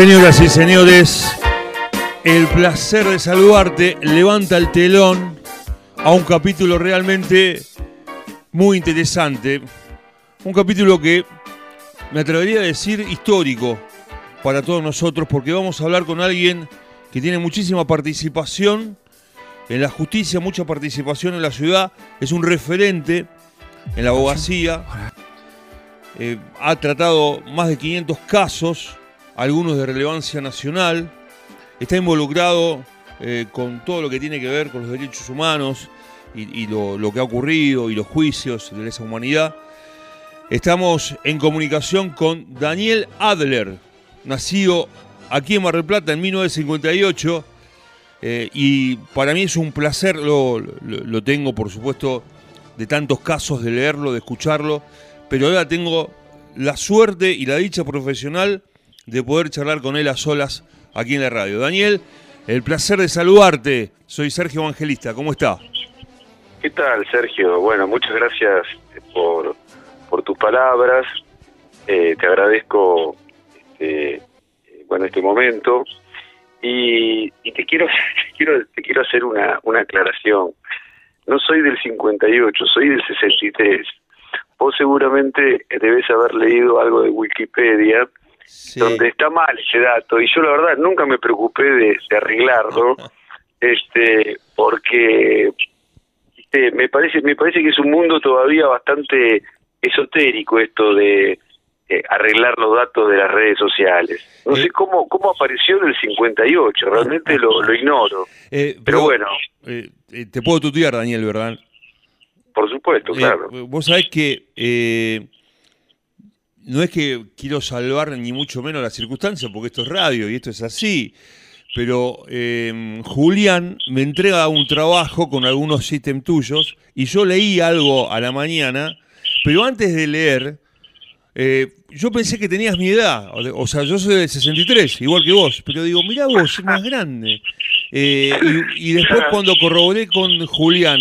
Señoras y señores, el placer de saludarte. Levanta el telón a un capítulo realmente muy interesante. Un capítulo que me atrevería a decir histórico para todos nosotros porque vamos a hablar con alguien que tiene muchísima participación en la justicia, mucha participación en la ciudad, es un referente en la abogacía, eh, ha tratado más de 500 casos, algunos de relevancia nacional, está involucrado eh, con todo lo que tiene que ver con los derechos humanos y, lo, que ha ocurrido y los juicios de esa humanidad. Estamos en comunicación con Daniel Adler, nacido aquí en Mar del Plata en 1958. Eh, y para mí es un placer, lo, lo, tengo por supuesto de tantos casos de leerlo, de escucharlo, pero ahora tengo la suerte y la dicha profesional de poder charlar con él a solas aquí en la radio. Daniel, el placer de saludarte. Soy Sergio Evangelista, ¿cómo está? ¿Qué tal, Sergio? Bueno, muchas gracias por, por tus palabras. Eh, te agradezco este, bueno, este momento. Y, te quiero quiero te quiero hacer una, una aclaración. No soy del 58, soy del 63. Vos seguramente debes haber leído algo de Wikipedia donde está mal ese dato y yo la verdad nunca me preocupé de, arreglarlo este porque este, me parece me parece que es un mundo todavía bastante esotérico esto de eh, arreglar los datos de las redes sociales. No sé cómo cómo apareció en el 58, realmente lo, lo ignoro. Eh, pero, bueno. Eh, te puedo tutear, Daniel, ¿verdad? Por supuesto, claro. Vos sabés que no es que quiero salvar ni mucho menos las circunstancias, porque esto es radio y esto es así. Pero Julián me entrega un trabajo con algunos ítems tuyos y yo leí algo a la mañana, pero antes de leer eh, yo pensé que tenías mi edad, o sea, yo soy del 63, igual que vos, pero digo, mira vos, es más grande. Eh, y, después cuando corroboré con Julián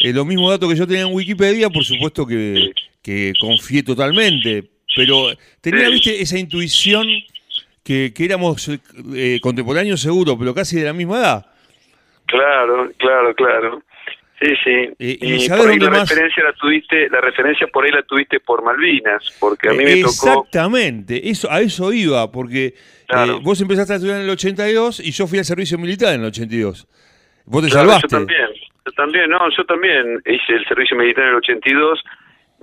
eh, los mismos datos que yo tenía en Wikipedia, por supuesto que confié totalmente, pero tenía, viste, esa intuición que, que éramos contemporáneos seguro, pero casi de la misma edad. Claro, claro, claro. Sí, sí. y, por ahí la referencia la tuviste, la referencia por ahí la tuviste por Malvinas, porque a mí me tocó. Exactamente, eso, a eso iba, porque eh, vos empezaste a estudiar en el 82 y yo fui al servicio militar en el 82. Vos te salvaste. Yo también, yo también, no, yo también hice el servicio militar en el 82.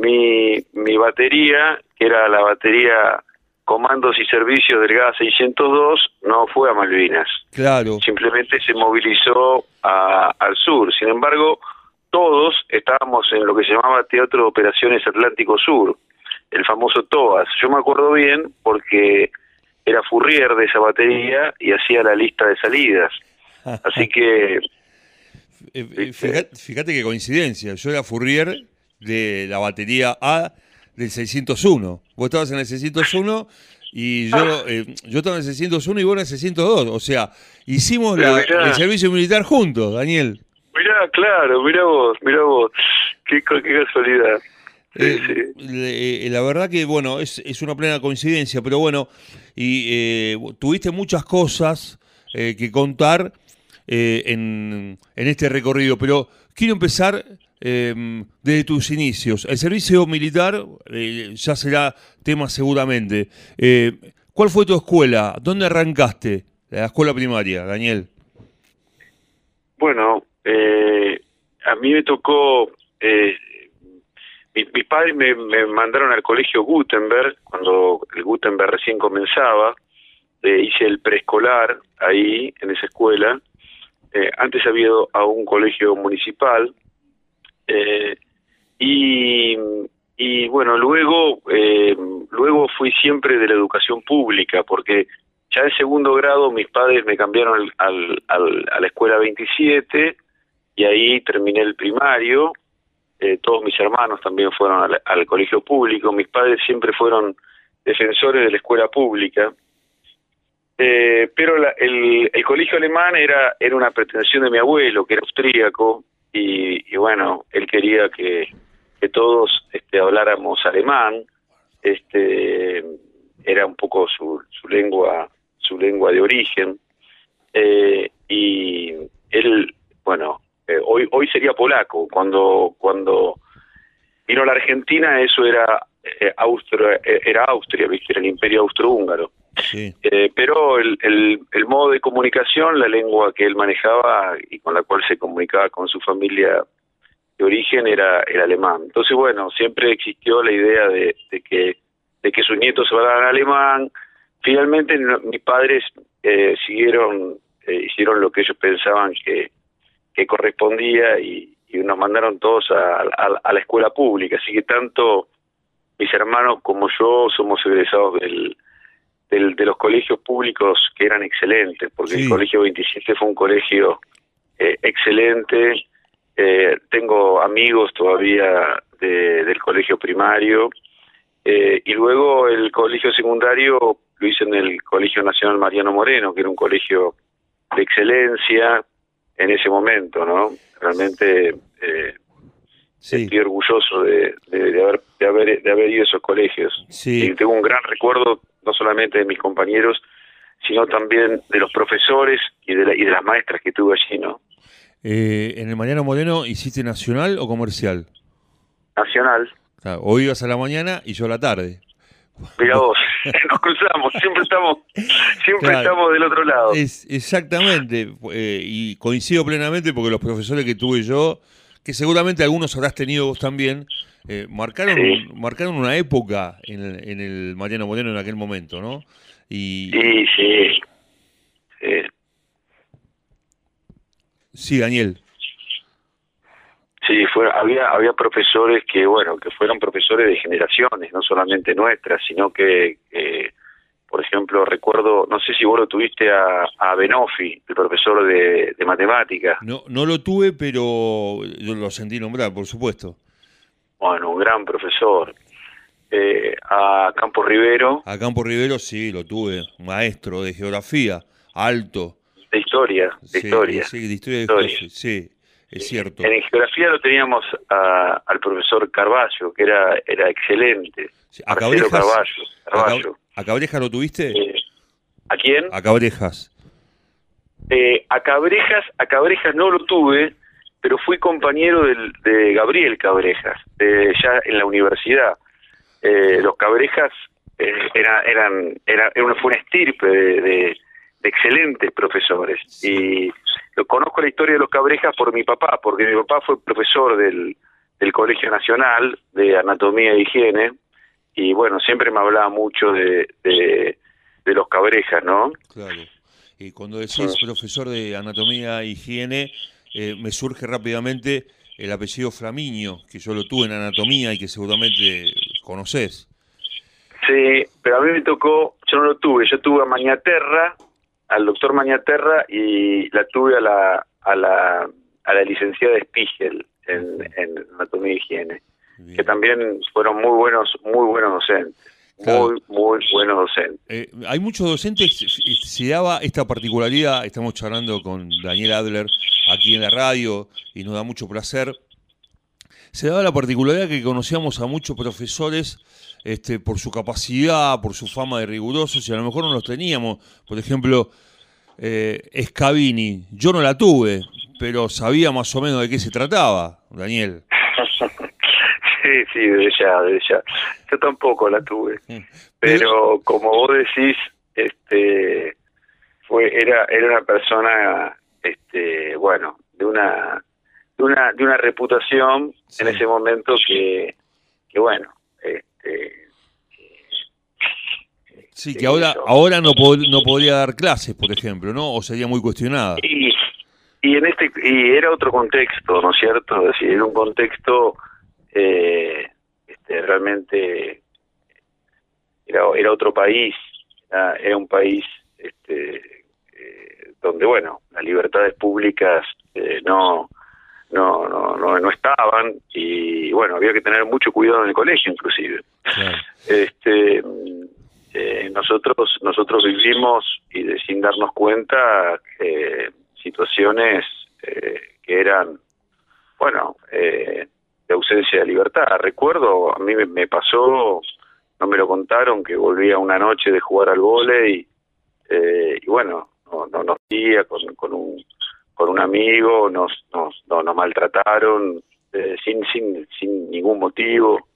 Mi, mi batería, que era la batería Comandos y Servicios del GA 602 no fue a Malvinas. Claro. Simplemente se movilizó al sur. Sin embargo, todos estábamos en lo que se llamaba Teatro de Operaciones Atlántico Sur, el famoso TOAS. Yo me acuerdo bien porque era Furrier de esa batería y hacía la lista de salidas. Así que... Eh, eh, fíjate, fíjate qué coincidencia. Yo era Furrier de la batería A del 601. Vos estabas en el 601 y yo, eh, yo estaba en el 601 y vos en el 602. O sea, hicimos el servicio militar juntos, Daniel. Mirá, claro, mirá vos, mirá vos. Qué, casualidad. Eh, eh, la verdad que, bueno, es, es una plena coincidencia, pero bueno, y tuviste muchas cosas que contar en, en este recorrido, pero quiero empezar eh, desde tus inicios. El servicio militar eh, ya será tema seguramente. Eh, ¿Cuál fue tu escuela? ¿Dónde arrancaste? La escuela primaria, Daniel. Bueno, eh, a mí me tocó... mis padres me, me, mandaron al colegio Gutenberg, cuando el Gutenberg recién comenzaba. hice el preescolar ahí, en esa escuela. antes había ido a un colegio municipal, eh, y, y bueno, luego, eh, luego fui siempre de la educación pública, porque ya en segundo grado mis padres me cambiaron al, a la escuela 27 y ahí terminé el primario. Eh, todos mis hermanos también fueron al, colegio público. Mis padres siempre fueron defensores de la escuela pública. Eh, pero el, el colegio alemán era, era una pretensión de mi abuelo, que era austríaco, y, bueno, él quería que, que todos este, habláramos alemán, este era un poco su, su lengua su lengua de origen. Eh, y él, bueno, eh, hoy hoy sería polaco. Cuando cuando vino a la Argentina, eso era eh, Austria, era Austria, ¿viste? Era el Imperio Austrohúngaro. Sí. pero el, el, el modo de comunicación, la lengua que él manejaba y con la cual se comunicaba con su familia de origen era el alemán. Entonces, bueno, siempre existió la idea de, de que de que sus nietos hablaran alemán. Finalmente, mis padres eh, siguieron, eh, hicieron lo que ellos pensaban que, que correspondía y, y nos mandaron todos a, a, la escuela pública. Así que tanto mis hermanos como yo somos egresados del, del, de los colegios públicos que eran excelentes, porque el Colegio 27 fue un colegio eh, excelente. Eh, tengo amigos todavía de, del colegio primario eh, y luego el colegio secundario lo hice en el Colegio Nacional Mariano Moreno, que era un colegio de excelencia en ese momento, ¿no? Realmente eh, estoy orgulloso de, de, haber, de, haber, de haber ido a esos colegios. Y tengo un gran recuerdo, no solamente de mis compañeros, sino también de los profesores y de, y de las maestras que tuve allí, ¿no? Eh, ¿En el Mariano Moreno hiciste nacional o comercial? Nacional. hoy ibas a la mañana y yo a la tarde. Mira vos, nos cruzamos, siempre estamos, siempre estamos del otro lado. Es, exactamente, eh, y coincido plenamente porque los profesores que tuve yo, que seguramente algunos habrás tenido vos también, eh, marcaron, marcaron una época en el, en el Mariano Moreno en aquel momento, ¿no? Y, sí, sí. Sí, Daniel. Sí, fue, había, había profesores que, bueno, que fueron profesores de generaciones, no solamente nuestras, sino que, por ejemplo, recuerdo, no sé si vos lo tuviste a, a Benofi, el profesor de, de matemáticas. No, no lo tuve, pero lo sentí nombrar, por supuesto. Bueno, un gran profesor. Eh, a Campo Rivero. A Campo Rivero sí, lo tuve, maestro de geografía, alto. De historia, de historia. Sí, de historia, de historia. sí. Es cierto. En geografía lo teníamos al profesor Carballo, que era era excelente. ¿A Cabrejas? Carballo, ¿A Cabrejas lo tuviste? Eh, ¿A quién? A Cabrejas. Eh, a Cabrejas, a Cabrejas no lo tuve, pero fui compañero del, de Gabriel Cabrejas, de, ya en la universidad. Eh, los Cabrejas eh, era, eran, era, fue una estirpe de, de, excelentes profesores. Y lo conozco la historia de los Cabrejas por mi papá, porque mi papá fue profesor del, del Colegio Nacional de Anatomía e Higiene, y bueno, siempre me hablaba mucho de, de, los Cabrejas, ¿no? Claro. Y cuando decís profesor de Anatomía e Higiene, eh, me surge rápidamente el apellido Flamiño, que yo lo tuve en Anatomía y que seguramente conoces. Sí, pero a mí me tocó, yo no lo tuve, yo tuve a Mañaterra, al doctor Mañaterra y la tuve a la, a la, a la licenciada Spiegel en, en anatomía y higiene, que también fueron muy buenos, muy buenos docentes. Muy, muy buenos docentes. Eh, hay muchos docentes, se daba esta particularidad, estamos charlando con Daniel Adler aquí en la radio y nos da mucho placer. Se daba la particularidad que conocíamos a muchos profesores este, por su capacidad, por su fama de rigurosos, y a lo mejor no los teníamos. Por ejemplo, eh, Scavini, yo no la tuve, pero sabía más o menos de qué se trataba, Daniel. sí, sí, de ella, de ella. Yo tampoco la tuve, pero como vos decís, este, fue, era, era una persona, este, bueno, de una, de una, de una reputación en ese momento que, que bueno, este, Sí, que ahora ahora no no podría dar clases, por ejemplo, ¿no? O sería muy cuestionada. Y, y en este y era otro contexto, ¿no es cierto? Es decir, era un contexto eh, este, realmente era, era otro país, era, un país este, eh, donde, bueno, las libertades públicas eh, no no, no, no, no estaban y bueno, había que tener mucho cuidado en el colegio inclusive. Este, eh, nosotros nosotros vivimos y sin darnos cuenta eh, situaciones eh, que eran, bueno, de ausencia de libertad. Recuerdo, a mí me, pasó, no me lo contaron, que volvía una noche de jugar al vole y eh, y bueno, no, no nos guía con, con un con un amigo, nos, nos, nos, maltrataron eh, sin, sin, sin ningún motivo.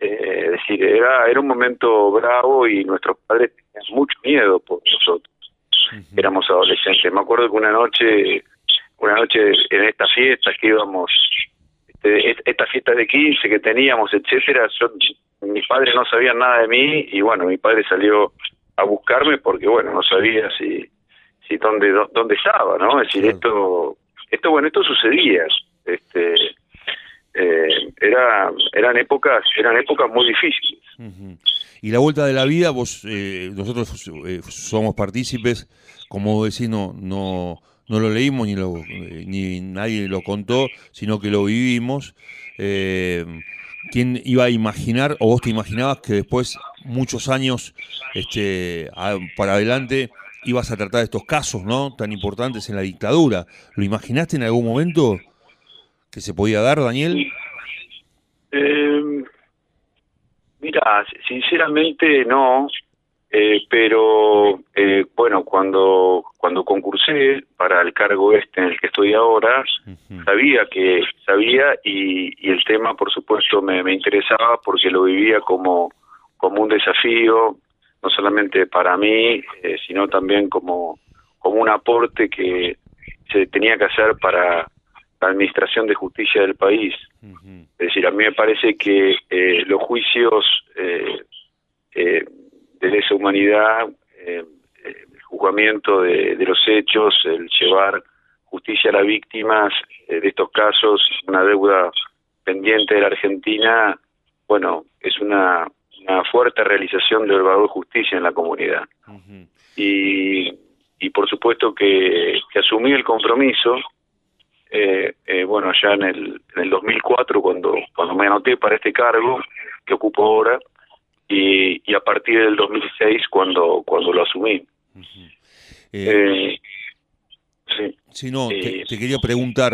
Eh, es decir, era, era un momento bravo y nuestros padres tenían mucho miedo por nosotros. Éramos adolescentes. Me acuerdo que una noche, una noche en estas fiestas que íbamos, este, esta fiesta de 15 que teníamos, etcétera, yo, mis padres no sabían nada de mí y bueno, mi padre salió a buscarme porque bueno, no sabía si y dónde dónde estaba no es decir esto esto bueno esto sucedía este eh, era eran épocas eran épocas muy difíciles. Y la vuelta de la vida vos eh, nosotros eh, somos partícipes como decís no no no lo leímos ni lo ni nadie lo contó sino que lo vivimos. Quién iba a imaginar o vos te imaginabas que después muchos años este para adelante ibas a tratar estos casos, ¿no? Tan importantes en la dictadura. ¿Lo imaginaste en algún momento que se podía dar, Daniel? Eh, mira, sinceramente no, eh, pero eh, bueno, cuando cuando concursé para el cargo este en el que estoy ahora, sabía que sabía y, y, el tema, por supuesto, me, me interesaba porque lo vivía como como un desafío no solamente para mí, eh, sino también como, como un aporte que se tenía que hacer para la administración de justicia del país. Es decir, a mí me parece que eh, los juicios eh, eh, de lesa humanidad, el juzgamiento de, de, los hechos, el llevar justicia a las víctimas de estos casos, una deuda pendiente de la Argentina, bueno, es una una fuerte realización del valor de justicia en la comunidad. y, y por supuesto que, que asumí el compromiso, eh, eh, bueno, ya en el, en el 2004, cuando, cuando me anoté para este cargo que ocupo ahora, y, y a partir del 2006, cuando, cuando lo asumí. Eh, sí. sí, no, te, te, quería preguntar,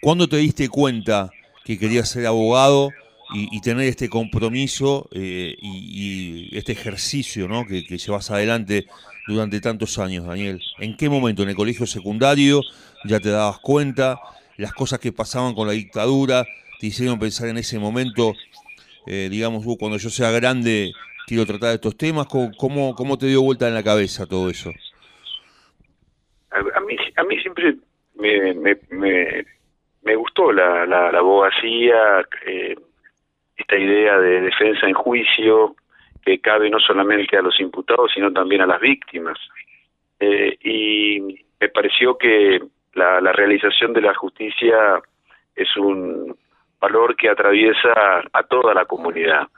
¿cuándo te diste cuenta que querías ser abogado y, tener este compromiso eh, y, este ejercicio ¿no? que, llevas adelante durante tantos años, Daniel. ¿En qué momento? ¿En el colegio secundario ya te dabas cuenta? ¿Las cosas que pasaban con la dictadura te hicieron pensar en ese momento, eh, digamos, uh, cuando yo sea grande quiero tratar estos temas? ¿Cómo, cómo te dio vuelta en la cabeza todo eso? A, mí, a mí siempre me, me, me, gustó la, la, la abogacía. Eh, esta idea de defensa en juicio que cabe no solamente a los imputados, sino también a las víctimas. Eh, y me pareció que la, realización de la justicia es un valor que atraviesa a toda la comunidad.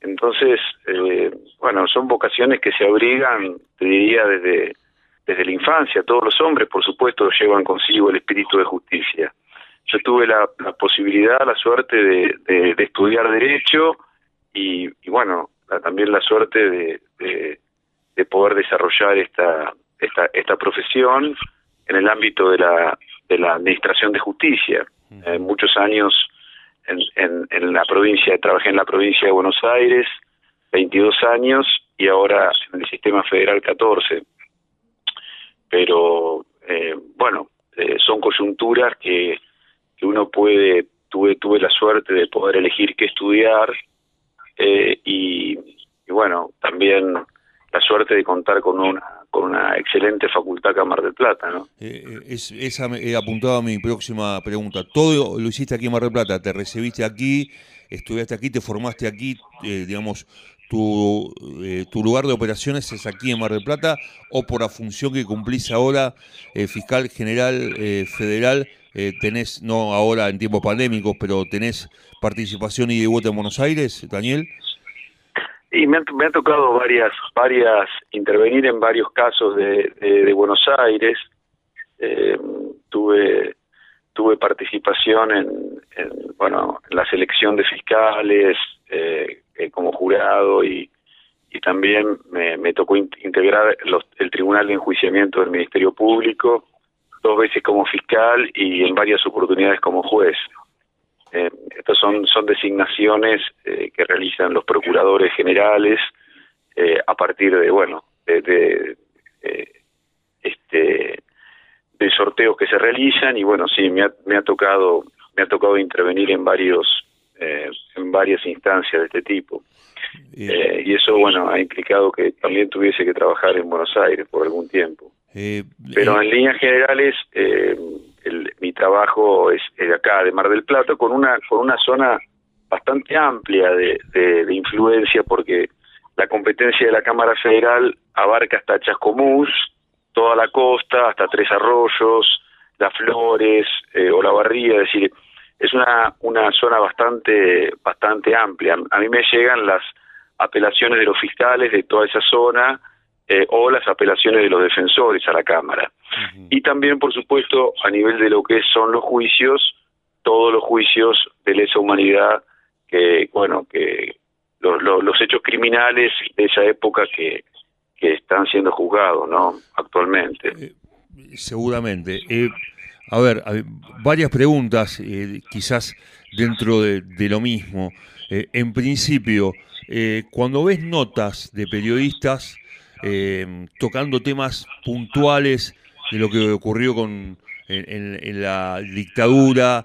Entonces, eh, bueno, son vocaciones que se abrigan, te diría, desde, desde la infancia. Todos los hombres, por supuesto, llevan consigo el espíritu de justicia yo tuve la, posibilidad, la suerte de, estudiar Derecho y, bueno, también la suerte de, de, poder desarrollar esta, esta, esta profesión en el ámbito de la, de la Administración de Justicia. Eh, muchos años en, en, en, la provincia, trabajé en la provincia de Buenos Aires, 22 años, y ahora en el Sistema Federal 14. Pero, eh, bueno, eh, son coyunturas que que uno puede, tuve, tuve la suerte de poder elegir qué estudiar eh, y, bueno, también la suerte de contar con una con una excelente facultad Mar del Plata, ¿no? Eh, eh, es, esa he apuntado a mi próxima pregunta. Todo lo hiciste aquí en Mar del Plata, te recibiste aquí, estudiaste aquí, te formaste aquí, digamos, tu, tu lugar de operaciones es aquí en Mar del Plata o por la función que cumplís ahora, fiscal general federal, eh, tenés, no ahora en tiempos pandémicos, pero tenés participación y de vuelta en Buenos Aires, Daniel? Y me ha, tocado varias, varias, intervenir en varios casos de, de, Buenos Aires. Eh, tuve, tuve participación en, bueno, en la selección de fiscales eh, como jurado y, y también me, tocó integrar los, el Tribunal de Enjuiciamiento del Ministerio Público dos veces como fiscal y en varias oportunidades como juez. Eh, estas son, son designaciones eh, que realizan los procuradores generales eh, a partir de, bueno, de, este de sorteos que se realizan y bueno sí me ha, me ha tocado me ha tocado intervenir en varios eh, en varias instancias de este tipo. Eh, y eso bueno ha implicado que también tuviese que trabajar en Buenos Aires por algún tiempo. Eh, pero en líneas generales mi trabajo es, de acá de Mar del Plata con una con una zona bastante amplia de, de influencia porque la competencia de la Cámara Federal abarca hasta Chascomús, toda la costa, hasta Tres Arroyos, Las Flores eh, o La Barría, es decir, es una, una zona bastante, bastante amplia. A mí me llegan las apelaciones de los fiscales de toda esa zona eh, o las apelaciones de los defensores a la Cámara. Y también, por supuesto, a nivel de lo que son los juicios, todos los juicios de lesa humanidad que, bueno, que los, los hechos criminales de esa época que, que están siendo juzgados, ¿no? Actualmente. Eh, seguramente. Eh, a ver, varias preguntas, eh, quizás dentro de, lo mismo. en principio, cuando ves notas de periodistas tocando temas puntuales de lo que ocurrió con en, la dictadura,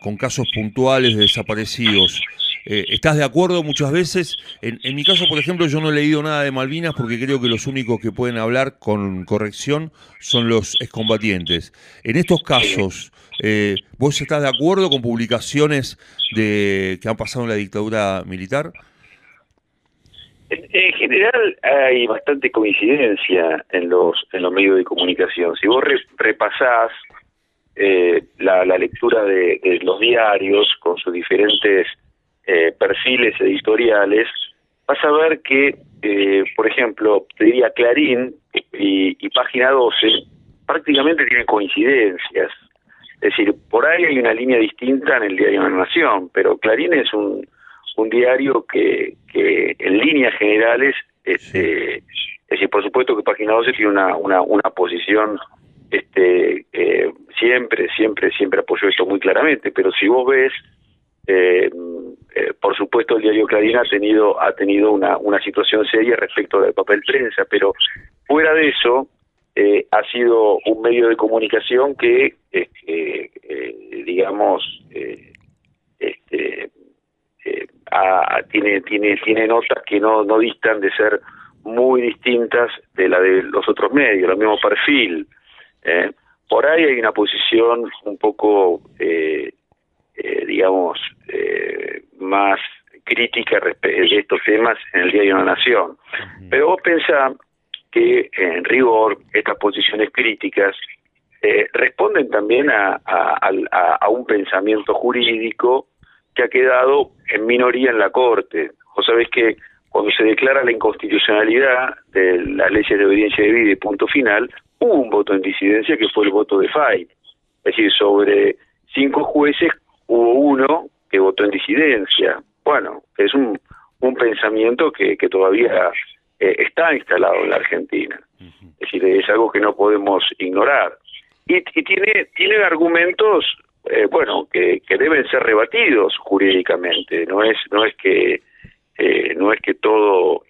con casos puntuales de desaparecidos, eh, ¿Estás de acuerdo muchas veces? En, mi caso, por ejemplo, yo no he leído nada de Malvinas porque creo que los únicos que pueden hablar con corrección son los excombatientes. En estos casos, eh, ¿vos estás de acuerdo con publicaciones de que han pasado en la dictadura militar? En, general hay bastante coincidencia en los en los medios de comunicación. Si vos repasás eh, la, lectura de, los diarios con sus diferentes eh, perfiles editoriales, vas a ver que, eh, por ejemplo, te diría Clarín y, Página 12 prácticamente tienen coincidencias. Es decir, por ahí hay una línea distinta en el diario de la Nación, pero Clarín es un, un diario que, que en líneas generales, este, es decir, por supuesto que Página 12 tiene una, una, una posición este eh, siempre, siempre, siempre apoyó esto muy claramente, pero si vos ves eh, eh, por supuesto el diario Clarín ha tenido ha tenido una, una situación seria respecto del papel prensa pero fuera de eso eh, ha sido un medio de comunicación que eh, digamos este tiene tiene tiene notas que no no distan de ser muy distintas de la de los otros medios el mismo perfil por ahí hay una posición un poco eh, eh, digamos, eh, más crítica de estos temas en el Diario de la Nación. Pero vos pensás que en rigor estas posiciones críticas eh, responden también a, a, un pensamiento jurídico que ha quedado en minoría en la Corte. Vos sabés que cuando se declara la inconstitucionalidad de las leyes de obediencia de vida y punto final, hubo un voto en disidencia que fue el voto de FAI. Es decir, sobre cinco jueces hubo uno que votó en disidencia. Bueno, es un, un pensamiento que, que todavía eh, está instalado en la Argentina. Es decir, es algo que no podemos ignorar. Y, y tiene, tiene argumentos, eh, bueno, que, que deben ser rebatidos jurídicamente. No es, no es que, eh, no es que todo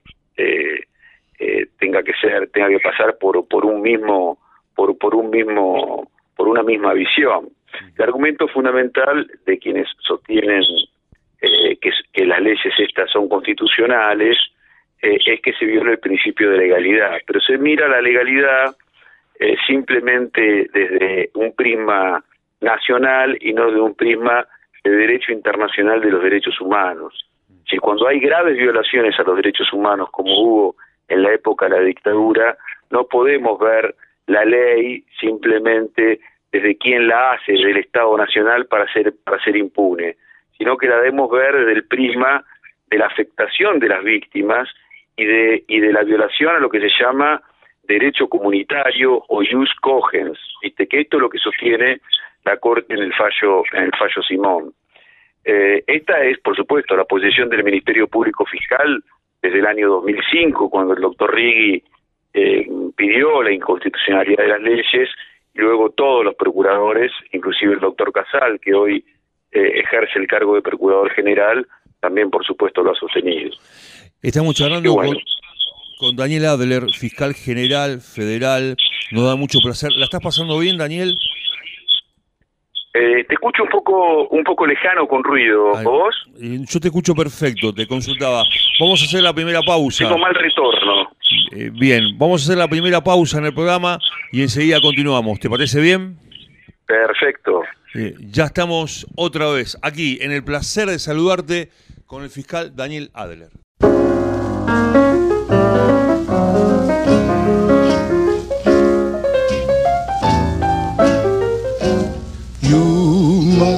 tenga que ser, tenga que pasar por, por un mismo, por, por un mismo, por una misma visión. El argumento fundamental de quienes sostienen eh, que, las leyes estas son constitucionales eh, es que se viola el principio de legalidad, pero se mira la legalidad eh, simplemente desde un prisma nacional y no de un prisma de derecho internacional de los derechos humanos. Si cuando hay graves violaciones a los derechos humanos, como hubo en la época de la dictadura, no podemos ver la ley simplemente desde quién la hace, del Estado Nacional para ser, para ser impune, sino que la debemos ver desde el prisma de la afectación de las víctimas y de, y de la violación a lo que se llama derecho comunitario o jus cogens, ¿viste? que esto es lo que sostiene la Corte en el fallo, en el fallo Simón. Eh, esta es, por supuesto, la posición del Ministerio Público Fiscal desde el año 2005, cuando el doctor Rigui eh, pidió la inconstitucionalidad de las leyes y luego todos los procuradores, inclusive el doctor Casal, que hoy eh, ejerce el cargo de procurador general, también por supuesto lo ha sostenido. Estamos charlando con, con Daniel Adler, fiscal general federal. Nos da mucho placer. ¿La estás pasando bien, Daniel? Eh, te escucho un poco un poco lejano con ruido. ¿Vos? Yo te escucho perfecto, te consultaba. Vamos a hacer la primera pausa. Tengo mal retorno. Eh, bien, vamos a hacer la primera pausa en el programa y enseguida continuamos. ¿Te parece bien? Perfecto. Eh, ya estamos otra vez aquí en el placer de saludarte con el fiscal Daniel Adler.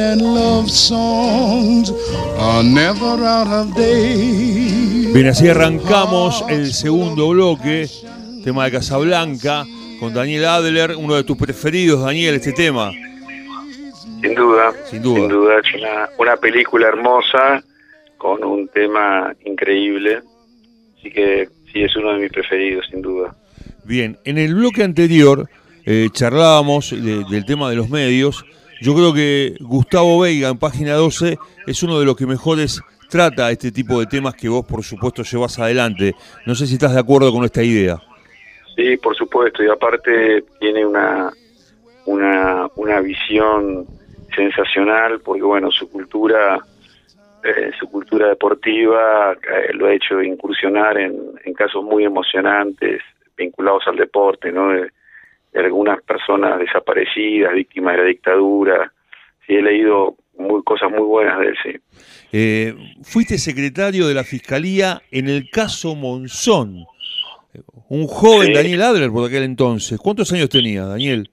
And love songs are never out of date. Bien, así arrancamos el segundo bloque, tema de Casablanca, con Daniel Adler, uno de tus preferidos, Daniel, este tema. Sin duda, Sin duda. sin duda es una, una película hermosa con un tema increíble. Así que sí, es uno de mis preferidos, sin duda. Bien, en el bloque anterior eh, charlábamos de- del tema de los medios. Yo creo que Gustavo Veiga en página 12 es uno de los que mejores trata este tipo de temas que vos por supuesto llevas adelante. No sé si estás de acuerdo con esta idea. Sí, por supuesto, y aparte tiene una, una, una visión sensacional, porque bueno, su cultura, eh, su cultura deportiva eh, lo ha hecho incursionar en, en casos muy emocionantes vinculados al deporte, ¿no? De, de algunas personas desaparecidas, víctimas de la dictadura. Sí, he leído muy, cosas muy buenas de él, sí. Eh, fuiste secretario de la Fiscalía en el caso Monzón. Un joven Sí. Daniel Adler por aquel entonces. ¿Cuántos años tenía, Daniel?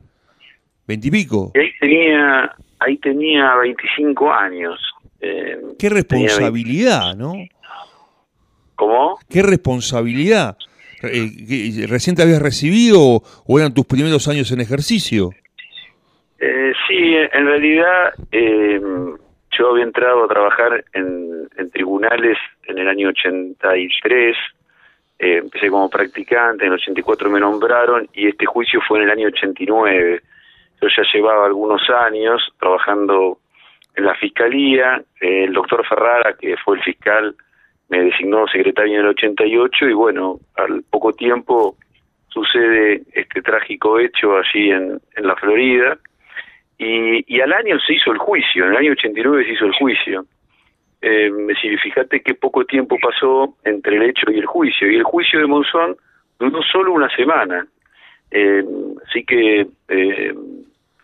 ¿Veintipico? Y ahí tenía, ahí tenía 25 años. eh, Qué responsabilidad, ¿no? 20. ¿Cómo? Qué responsabilidad. Eh, ¿qué- ¿Recién te habías recibido o, eran tus primeros años en ejercicio? Eh, sí, en realidad eh, yo había entrado a trabajar en, en tribunales en el año 83, eh, empecé como practicante, en el 84 me nombraron y este juicio fue en el año 89. Yo ya llevaba algunos años trabajando en la fiscalía, eh, el doctor Ferrara, que fue el fiscal, me designó secretario en el 88 y bueno, al poco tiempo sucede este trágico hecho allí en, en la Florida y, y al año se hizo el juicio, en el año 89 se hizo el juicio. Eh, fíjate qué poco tiempo pasó entre el hecho y el juicio, y el juicio de Monzón duró solo una semana. Eh, así que eh,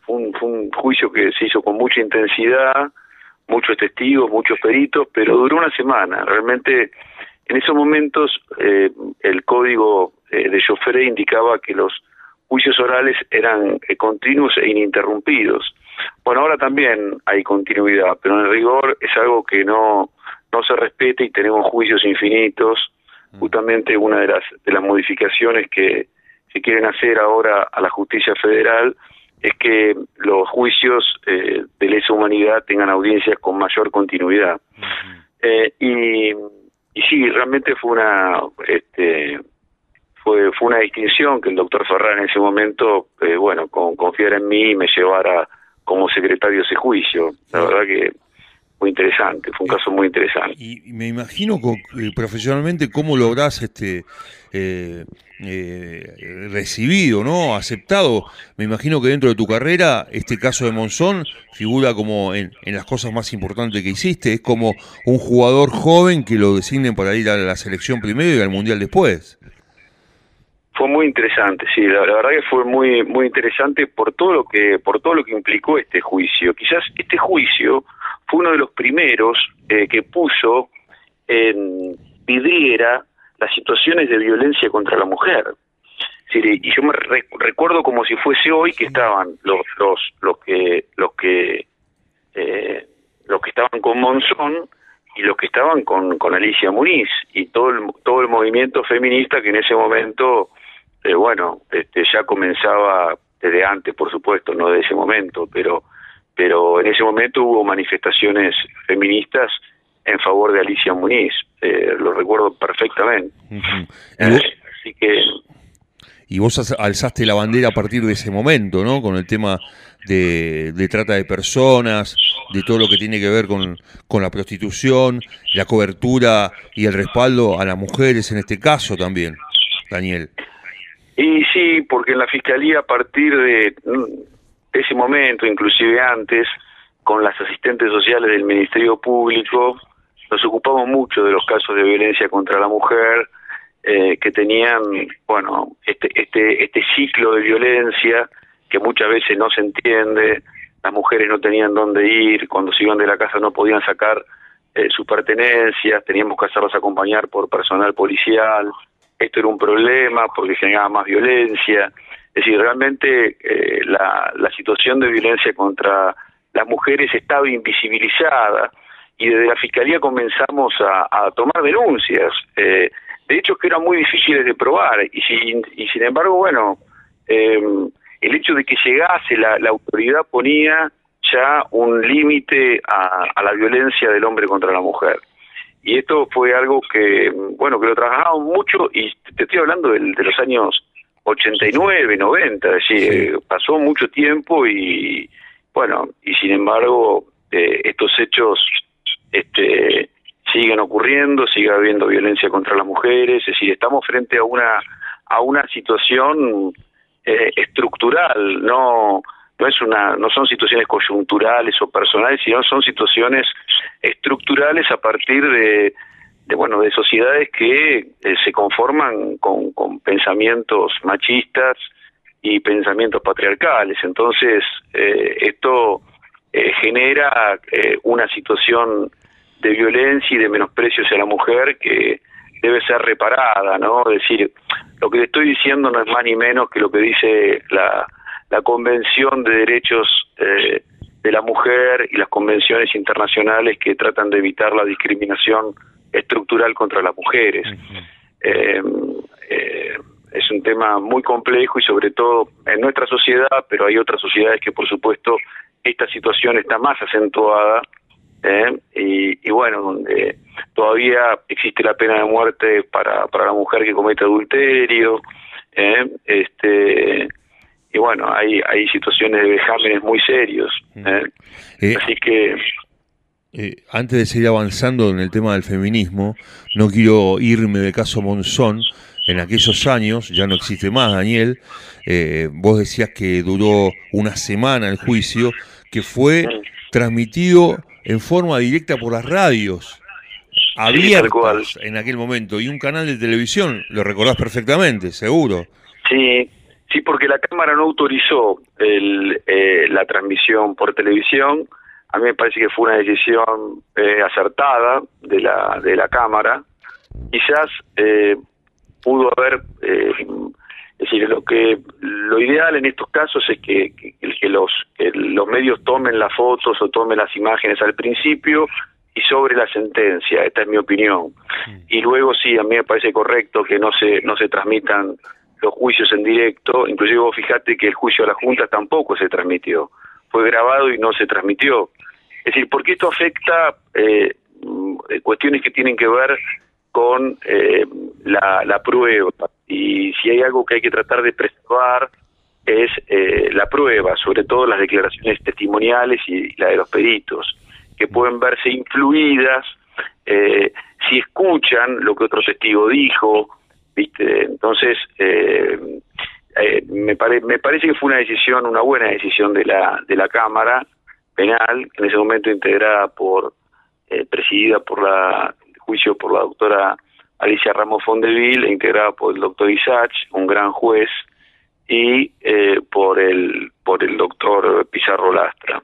fue un juicio que se hizo con mucha intensidad, muchos testigos, muchos peritos, pero duró una semana. Realmente en esos momentos eh, el código eh, de Joffre indicaba que los juicios orales eran eh, continuos e ininterrumpidos. Bueno, ahora también hay continuidad, pero en rigor es algo que no, no se respeta y tenemos juicios infinitos. Justamente una de las, de las modificaciones que se quieren hacer ahora a la justicia federal es que los juicios eh, de lesa humanidad tengan audiencias con mayor continuidad. Eh, y, y sí, realmente fue una este, fue fue una distinción que el doctor Ferran en ese momento, eh, bueno, con confiar en mí me llevara como secretario ese juicio. La verdad que muy interesante, fue un caso muy interesante. Y, y me imagino eh, profesionalmente cómo lográs este eh, eh, recibido, ¿no? Aceptado. Me imagino que dentro de tu carrera este caso de Monzón figura como en, en las cosas más importantes que hiciste. Es como un jugador joven que lo designen para ir a la selección primero y al mundial después. Fue muy interesante, sí, la, verdad que fue muy muy interesante por todo lo que por todo lo que implicó este juicio. Quizás este juicio fue uno de los primeros eh, que puso en vidriera las situaciones de violencia contra la mujer. y yo me recuerdo como si fuese hoy que estaban los los los que los que eh, los que estaban con Monzón y los que estaban con, con Alicia Muniz y todo el, todo el movimiento feminista que en ese momento, eh, bueno, este, ya comenzaba desde antes, por supuesto, no de ese momento, pero, pero en ese momento hubo manifestaciones feministas en favor de Alicia Muniz, eh, lo recuerdo perfectamente. Eh, así que... Y vos alzaste la bandera a partir de ese momento, ¿no? Con el tema de, de trata de personas, de todo lo que tiene que ver con, con la prostitución, la cobertura y el respaldo a las mujeres en este caso también, Daniel. Y sí, porque en la Fiscalía a partir de ese momento, inclusive antes, con las asistentes sociales del Ministerio Público, nos ocupamos mucho de los casos de violencia contra la mujer, eh, que tenían, bueno, este, este, este ciclo de violencia que muchas veces no se entiende, las mujeres no tenían dónde ir, cuando se iban de la casa no podían sacar eh, sus pertenencias, teníamos que hacerlas acompañar por personal policial, esto era un problema porque generaba más violencia, es decir, realmente eh, la, la situación de violencia contra las mujeres estaba invisibilizada y desde la Fiscalía comenzamos a, tomar denuncias, eh, de hecho que eran muy difíciles de probar y sin, y sin embargo, bueno, eh, el hecho de que llegase la, autoridad ponía ya un límite a, la violencia del hombre contra la mujer. Y esto fue algo que, bueno, que lo trabajamos mucho y te estoy hablando de, los años 89, 90, es decir, pasó mucho tiempo y, bueno, y sin embargo, eh, estos hechos este, siguen ocurriendo, sigue habiendo violencia contra las mujeres, es decir, estamos frente a una, a una situación eh, estructural, no no es una no son situaciones coyunturales o personales, sino son situaciones estructurales a partir de, de bueno de sociedades que eh, se conforman con, con pensamientos machistas y pensamientos patriarcales. Entonces eh, esto genera una situación de violencia y de menosprecio hacia la mujer que debe ser reparada, ¿no? Es decir, lo que le estoy diciendo no es más ni menos que lo que dice la, la Convención de Derechos eh, de la Mujer y las convenciones internacionales que tratan de evitar la discriminación estructural contra las mujeres. Eh, es un tema muy complejo y sobre todo en nuestra sociedad, pero hay otras sociedades que por supuesto esta situación está más acentuada ¿eh? y, bueno, donde todavía existe la pena de muerte para, para la mujer que comete adulterio, ¿eh? este y bueno, hay, hay situaciones de vejámenes muy serios. Así que... antes de seguir avanzando en el tema del feminismo, no quiero irme de caso Monzón. En aquellos años, ya no existe más, Daniel, vos decías que duró una semana el juicio, que fue transmitido en forma directa por las radios abiertas en aquel momento y un canal de televisión, lo recordás perfectamente, seguro. Sí, sí, porque la Cámara no autorizó el, eh, la transmisión por televisión. A mí me parece que fue una decisión eh, acertada de la, de la Cámara. Quizás eh, pudo haber es decir, lo que lo ideal en estos casos es que, que, los, los medios tomen las fotos o tomen las imágenes al principio y sobre la sentencia, esta es mi opinión. Y luego sí, a mí me parece correcto que no se no se transmitan los juicios en directo, inclusive vos fijate que el juicio a la Junta tampoco se transmitió, fue grabado y no se transmitió. Es decir, porque esto afecta eh, cuestiones que tienen que ver con eh, la, la prueba y si hay algo que hay que tratar de preservar es eh, la prueba, sobre todo las declaraciones testimoniales y la de los peritos, que pueden verse influidas eh, si escuchan lo que otro testigo dijo, ¿viste? Entonces, eh, me, me parece que fue una decisión, una buena decisión de la, de la Cámara Penal, en ese momento integrada por, presidida por la juicio por la doctora Alicia Ramos Fondeville, integrada por el doctor Isach, un gran juez, y eh, por el por el doctor Pizarro Lastra.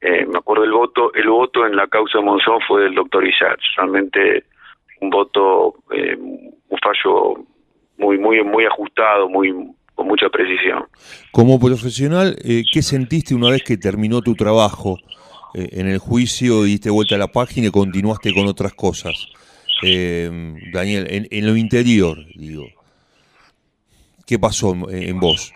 Eh, me acuerdo el voto el voto en la causa de Monzón fue del doctor Isach, realmente un voto eh, un fallo muy muy muy ajustado, muy con mucha precisión. Como profesional, ¿qué sentiste una vez que terminó tu trabajo en el juicio, diste vuelta a la página y continuaste con otras cosas? Daniel, en, en lo interior, digo. ¿Qué pasó en vos?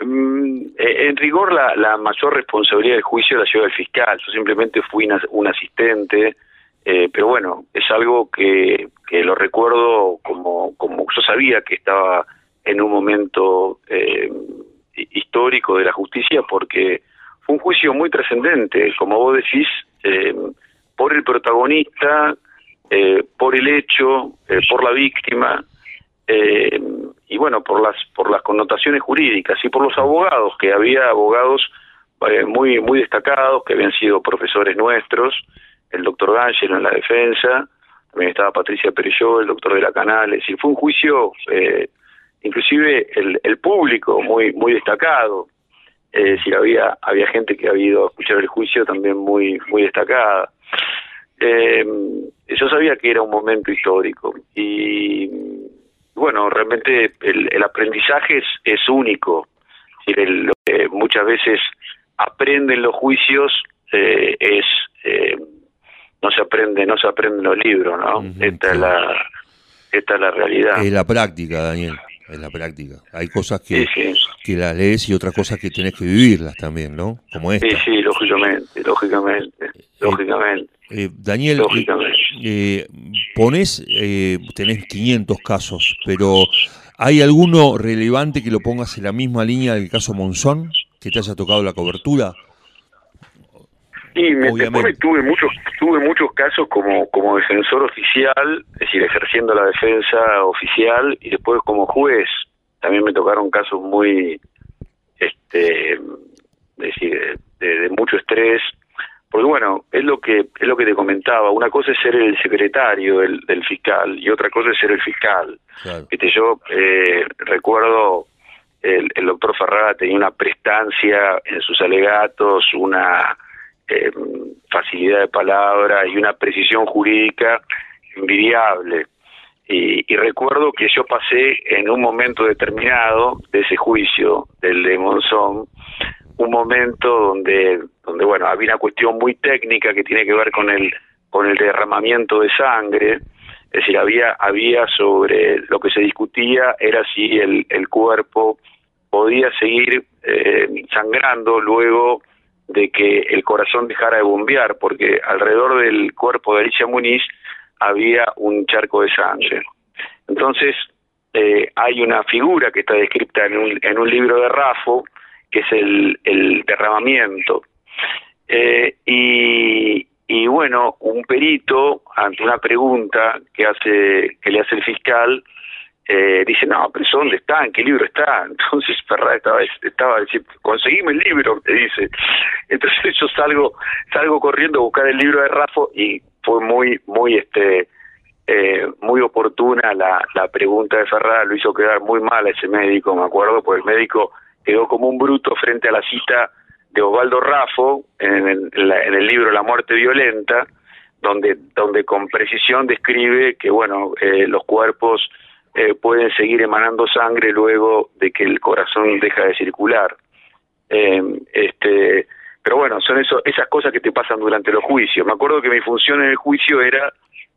Mm, eh, en rigor, la, la, mayor responsabilidad del juicio la lleva el fiscal. Yo simplemente fui un asistente, eh, pero bueno, es algo que, que lo recuerdo como, como yo sabía que estaba en un momento eh, histórico de la justicia porque fue un juicio muy trascendente, como vos decís, eh, por el protagonista, eh, por el hecho, eh, por la víctima, eh, y bueno, por las por las connotaciones jurídicas y por los abogados, que había abogados eh, muy muy destacados que habían sido profesores nuestros, el doctor D'Angelo en la defensa, también estaba Patricia Perelló, el doctor de la Canales, y fue un juicio, eh, inclusive el, el público muy muy destacado, es había había gente que había ido a escuchar el juicio también muy muy destacada. Eh, yo sabía que era un momento histórico y bueno, realmente el, aprendizaje es, es único. lo que muchas veces aprenden los juicios eh, es eh, no se aprende no se aprende en los libros no esta es la esta es la realidad. Es la práctica Daniel es la práctica. Hay cosas que que las lees y otras cosas que tenés que vivirlas también no como esta. Sí sí lógicamente lógicamente eh, lógicamente. eh, Daniel, eh, pones, eh, tenés 500 casos, pero ¿hay alguno relevante que lo pongas en la misma línea del caso Monzón, que te haya tocado la cobertura? Sí, me, después tuve muchos, tuve muchos casos como, como defensor oficial, es decir, ejerciendo la defensa oficial, y después como juez. También me tocaron casos muy, este, decir, de mucho estrés, porque bueno, es lo que es lo que te comentaba, una cosa es ser el secretario del, del fiscal y otra cosa es ser el fiscal. yo eh, recuerdo el, el doctor Ferrara tenía una prestancia en sus alegatos, una eh, facilidad de palabra y una precisión jurídica envidiable. Y, y, recuerdo que yo pasé en un momento determinado de ese juicio, del de Monzón, un momento donde donde bueno había una cuestión muy técnica que tiene que ver con el con el derramamiento de sangre es decir había había sobre lo que se discutía era si el, el cuerpo podía seguir eh, sangrando luego de que el corazón dejara de bombear porque alrededor del cuerpo de Alicia Muniz había un charco de sangre entonces eh, hay una figura que está descrita en un, en un libro de Rafo que es el, el derramamiento. Eh, y, y bueno, un perito, ante una pregunta que hace que le hace el fiscal, eh, dice, no, pero eso dónde está? ¿En qué libro está? Entonces Ferrari estaba, estaba diciendo, conseguime el libro, te dice. Entonces yo salgo, salgo corriendo a buscar el libro de Rafo y fue muy, muy, este, eh, muy oportuna la, la pregunta de Ferrari, lo hizo quedar muy mal a ese médico, me acuerdo, porque el médico quedó como un bruto frente a la cita de Osvaldo Raffo en el, libro La muerte violenta, donde, donde con precisión describe que bueno eh, los cuerpos eh, pueden seguir emanando sangre luego de que el corazón deja de circular. Eh, este, pero bueno, son eso, esas cosas que te pasan durante los juicios. Me acuerdo que mi función en el juicio era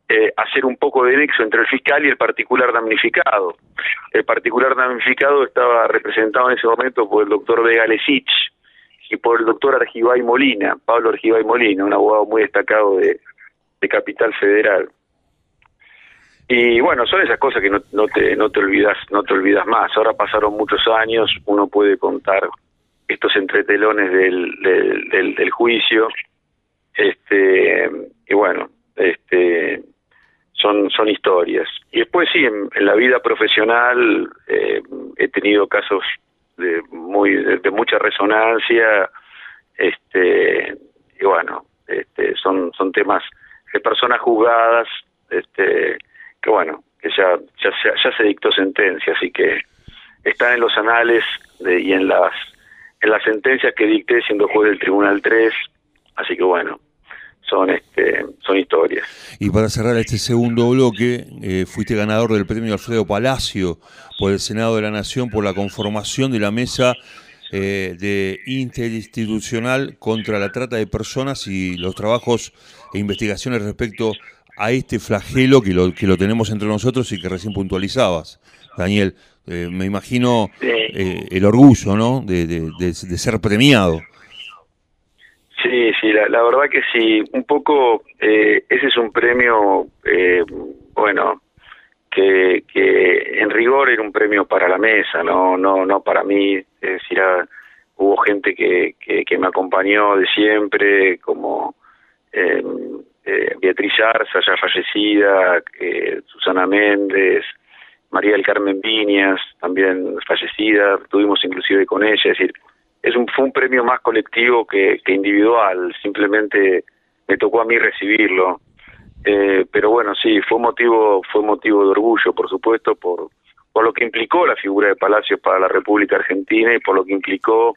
eh, hacer un poco de nexo entre el fiscal y el particular damnificado. El particular damnificado estaba representado en ese momento por el doctor Vega Lesich y por el doctor Argibay Molina, Pablo Argibay Molina, un abogado muy destacado de, de Capital Federal. Y bueno, son esas cosas que no, no, te, no te olvidas no te olvidas más. Ahora pasaron muchos años, uno puede contar estos entretelones del, del, del, del juicio. Este, y bueno, este son, son historias. Y después sí, en, la vida profesional eh, he tenido casos de, muy, de, mucha resonancia, este, y bueno, este, son, son temas de personas juzgadas este, que bueno, que ya, ya, se, ya se dictó sentencia, así que están en los anales de, y en las en las sentencias que dicté siendo juez del Tribunal 3, así que bueno, son este son historias. Y para cerrar este segundo bloque, eh, fuiste ganador del premio Alfredo Palacio por el Senado de la Nación por la conformación de la mesa eh, de interinstitucional contra la trata de personas y los trabajos e investigaciones respecto a este flagelo que lo, que lo tenemos entre nosotros y que recién puntualizabas, Daniel. Eh, me imagino el orgullo, ¿no? De, de ser premiado. Sí, sí, la, la, verdad que sí, un poco eh, ese es un premio, eh, bueno, que, que en rigor era un premio para la mesa, no, no, no para mí, es decir, ah, hubo gente que, que, que, me acompañó de siempre, como eh, Beatriz Arza, ya fallecida, eh, Susana Méndez, María del Carmen Viñas, también fallecida, tuvimos inclusive con ella, es decir, es un, fue un premio más colectivo que, que individual, simplemente me tocó a mí recibirlo. Eh, pero bueno, sí, fue motivo, fue motivo de orgullo, por supuesto, por, por lo que implicó la figura de Palacios para la República Argentina y por lo que implicó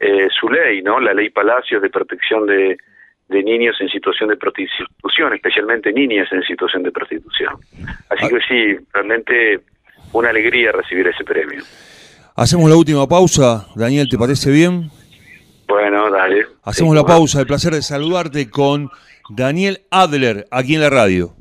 eh, su ley, ¿no? La ley Palacios de protección de, de niños en situación de prostitución, especialmente niñas en situación de prostitución. Así ah. que sí, realmente una alegría recibir ese premio. Hacemos la última pausa. Daniel, ¿te parece bien? Bueno, dale. Hacemos la pausa. El placer de saludarte con Daniel Adler, aquí en la radio.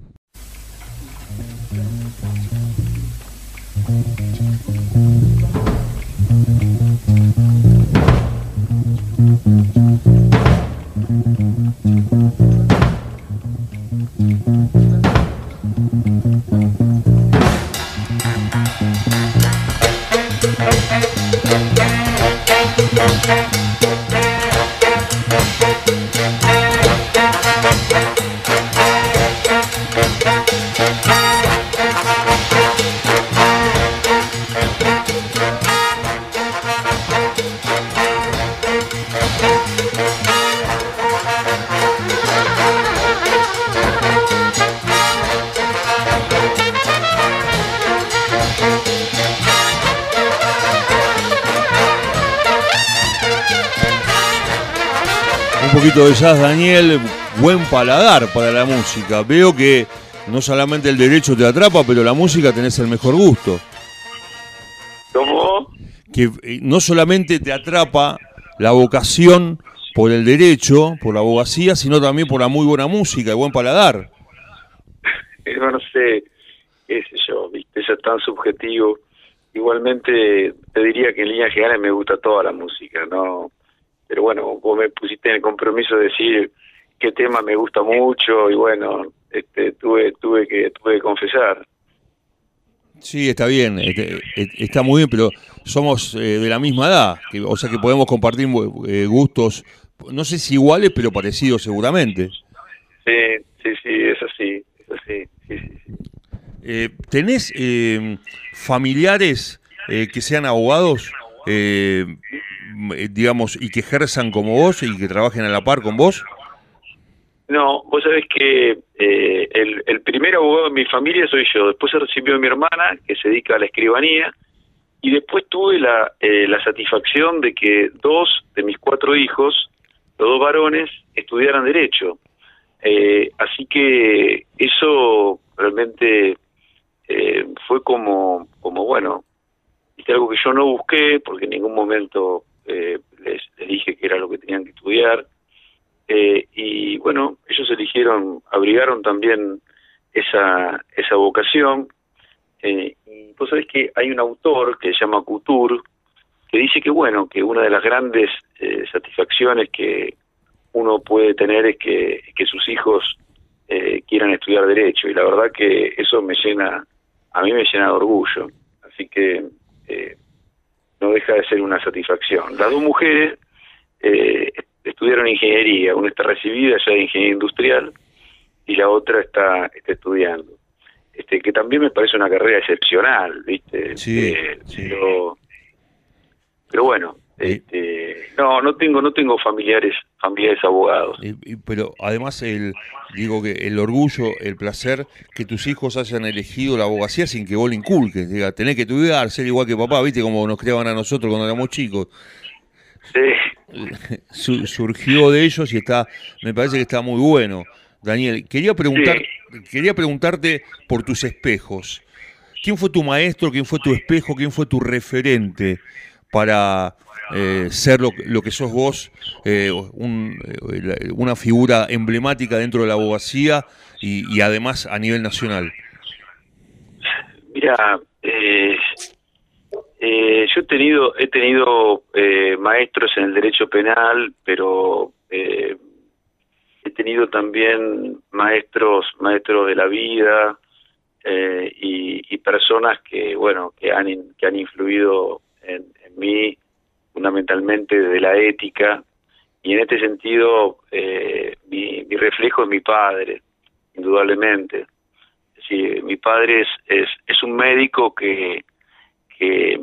De jazz, Daniel. Buen paladar para la música. Veo que no solamente el derecho te atrapa, pero la música tenés el mejor gusto. ¿Cómo? Que eh, no solamente te atrapa la vocación por el derecho, por la abogacía, sino también por la muy buena música y buen paladar. No, no sé, qué sé yo, viste, eso es tan subjetivo. Igualmente te diría que en líneas generales me gusta toda la música, ¿no? Pero bueno, vos me pusiste en el compromiso de decir qué tema me gusta mucho y bueno, este, tuve, tuve que, tuve que confesar. Sí, está bien, este, está muy bien, pero somos eh, de la misma edad, que, o sea que podemos compartir eh, gustos, no sé si iguales, pero parecidos seguramente. Sí, sí, sí, es así, es así, sí, sí, Eh, ¿Tenés eh, familiares que sean abogados? Eh, digamos, y que ejerzan como vos y que trabajen a la par con vos? No, vos sabés que eh, el, el, primer abogado de mi familia soy yo, después se recibió mi hermana, que se dedica a la escribanía, y después tuve la, eh, la satisfacción de que dos de mis cuatro hijos, los dos varones, estudiaran Derecho. Eh, así que eso realmente eh, fue como, como bueno, algo que yo no busqué, porque en ningún momento eh, les, dije que era lo que tenían que estudiar. Eh, y bueno, ellos eligieron, abrigaron también esa, esa vocación. Eh, y vos sabés que hay un autor que se llama Couture, que dice que bueno, que una de las grandes eh, satisfacciones que uno puede tener es que, que sus hijos quieran estudiar derecho y la verdad que eso me llena, a mí me llena de orgullo. Así que no deja de ser una satisfacción. Las dos mujeres eh, estudiaron ingeniería, una está recibida ya de ingeniería industrial y la otra está, está estudiando. Este, que también me parece una carrera excepcional, ¿viste? Sí, eh, Pero, pero bueno, este, No, no tengo, no tengo familiares, familiares abogados. pero además el, digo que el orgullo, el placer que tus hijos hayan elegido la abogacía sin que vos le inculques, diga, tenés que estudiar, ser igual que papá, viste como nos creaban a nosotros cuando éramos chicos. Sí. surgió de ellos y está, me parece que está muy bueno. Daniel, quería preguntar, quería preguntarte por tus espejos. ¿Quién fue tu maestro? ¿Quién fue tu espejo? ¿Quién fue tu referente para eh, ser lo, que sos vos, eh, eh, una figura emblemática dentro de la abogacía y, además a nivel nacional? Mira, yo he tenido, he tenido maestros en el derecho penal, pero he tenido también maestros, maestros de la vida y, personas que, bueno, que han, que han influido en, en mí fundamentalmente de la ética, y en este sentido eh, mi, reflejo es mi padre, indudablemente. Sí, mi padre es, es, es un médico que, que